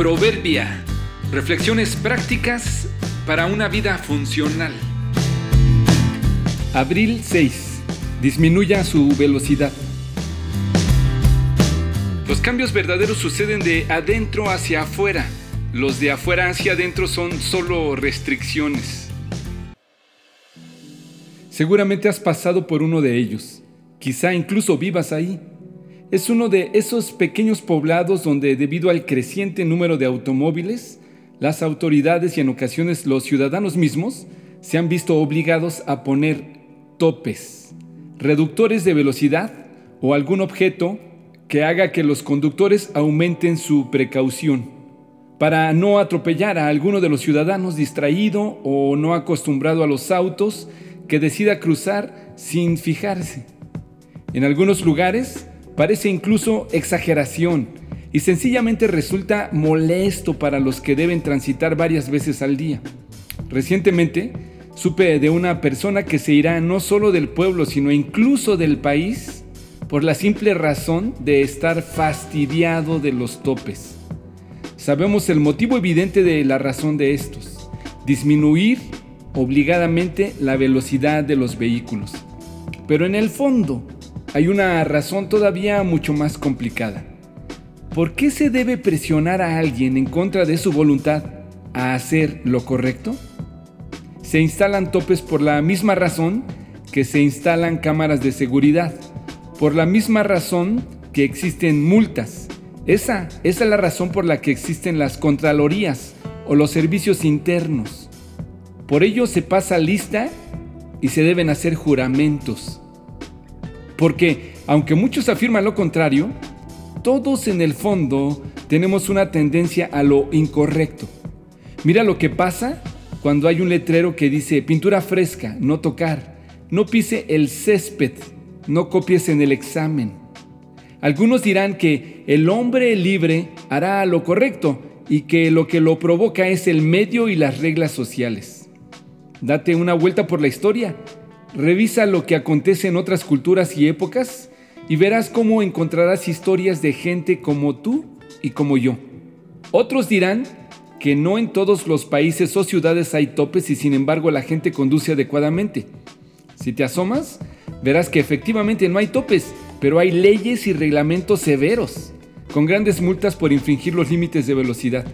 Proverbia. Reflexiones prácticas para una vida funcional. Abril 6. Disminuya su velocidad. Los cambios verdaderos suceden de adentro hacia afuera. Los de afuera hacia adentro son solo restricciones. Seguramente has pasado por uno de ellos. Quizá incluso vivas ahí. Es uno de esos pequeños poblados donde debido al creciente número de automóviles, las autoridades y en ocasiones los ciudadanos mismos se han visto obligados a poner topes, reductores de velocidad o algún objeto que haga que los conductores aumenten su precaución para no atropellar a alguno de los ciudadanos distraído o no acostumbrado a los autos que decida cruzar sin fijarse. En algunos lugares, Parece incluso exageración y sencillamente resulta molesto para los que deben transitar varias veces al día. Recientemente supe de una persona que se irá no solo del pueblo, sino incluso del país por la simple razón de estar fastidiado de los topes. Sabemos el motivo evidente de la razón de estos, disminuir obligadamente la velocidad de los vehículos. Pero en el fondo, hay una razón todavía mucho más complicada. ¿Por qué se debe presionar a alguien en contra de su voluntad a hacer lo correcto? Se instalan topes por la misma razón que se instalan cámaras de seguridad, por la misma razón que existen multas. Esa, esa es la razón por la que existen las contralorías o los servicios internos. Por ello se pasa lista y se deben hacer juramentos. Porque, aunque muchos afirman lo contrario, todos en el fondo tenemos una tendencia a lo incorrecto. Mira lo que pasa cuando hay un letrero que dice pintura fresca, no tocar, no pise el césped, no copies en el examen. Algunos dirán que el hombre libre hará lo correcto y que lo que lo provoca es el medio y las reglas sociales. Date una vuelta por la historia Revisa lo que acontece en otras culturas y épocas y verás cómo encontrarás historias de gente como tú y como yo. Otros dirán que no en todos los países o ciudades hay topes y sin embargo la gente conduce adecuadamente. Si te asomas, verás que efectivamente no hay topes, pero hay leyes y reglamentos severos, con grandes multas por infringir los límites de velocidad.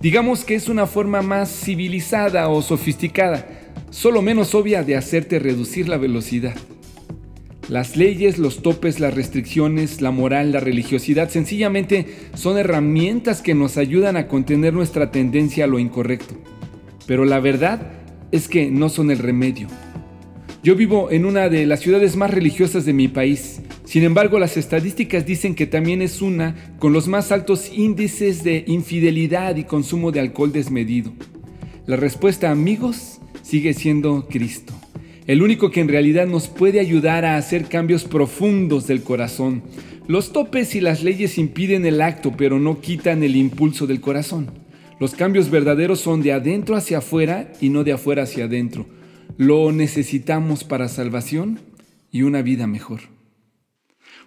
Digamos que es una forma más civilizada o sofisticada solo menos obvia de hacerte reducir la velocidad. Las leyes, los topes, las restricciones, la moral, la religiosidad sencillamente son herramientas que nos ayudan a contener nuestra tendencia a lo incorrecto. Pero la verdad es que no son el remedio. Yo vivo en una de las ciudades más religiosas de mi país. Sin embargo, las estadísticas dicen que también es una con los más altos índices de infidelidad y consumo de alcohol desmedido. La respuesta, amigos, sigue siendo Cristo. El único que en realidad nos puede ayudar a hacer cambios profundos del corazón. Los topes y las leyes impiden el acto, pero no quitan el impulso del corazón. Los cambios verdaderos son de adentro hacia afuera y no de afuera hacia adentro. Lo necesitamos para salvación y una vida mejor.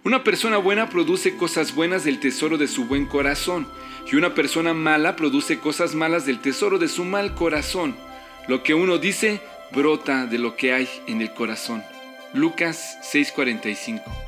Una persona buena produce cosas buenas del tesoro de su buen corazón y una persona mala produce cosas malas del tesoro de su mal corazón. Lo que uno dice brota de lo que hay en el corazón. Lucas 6:45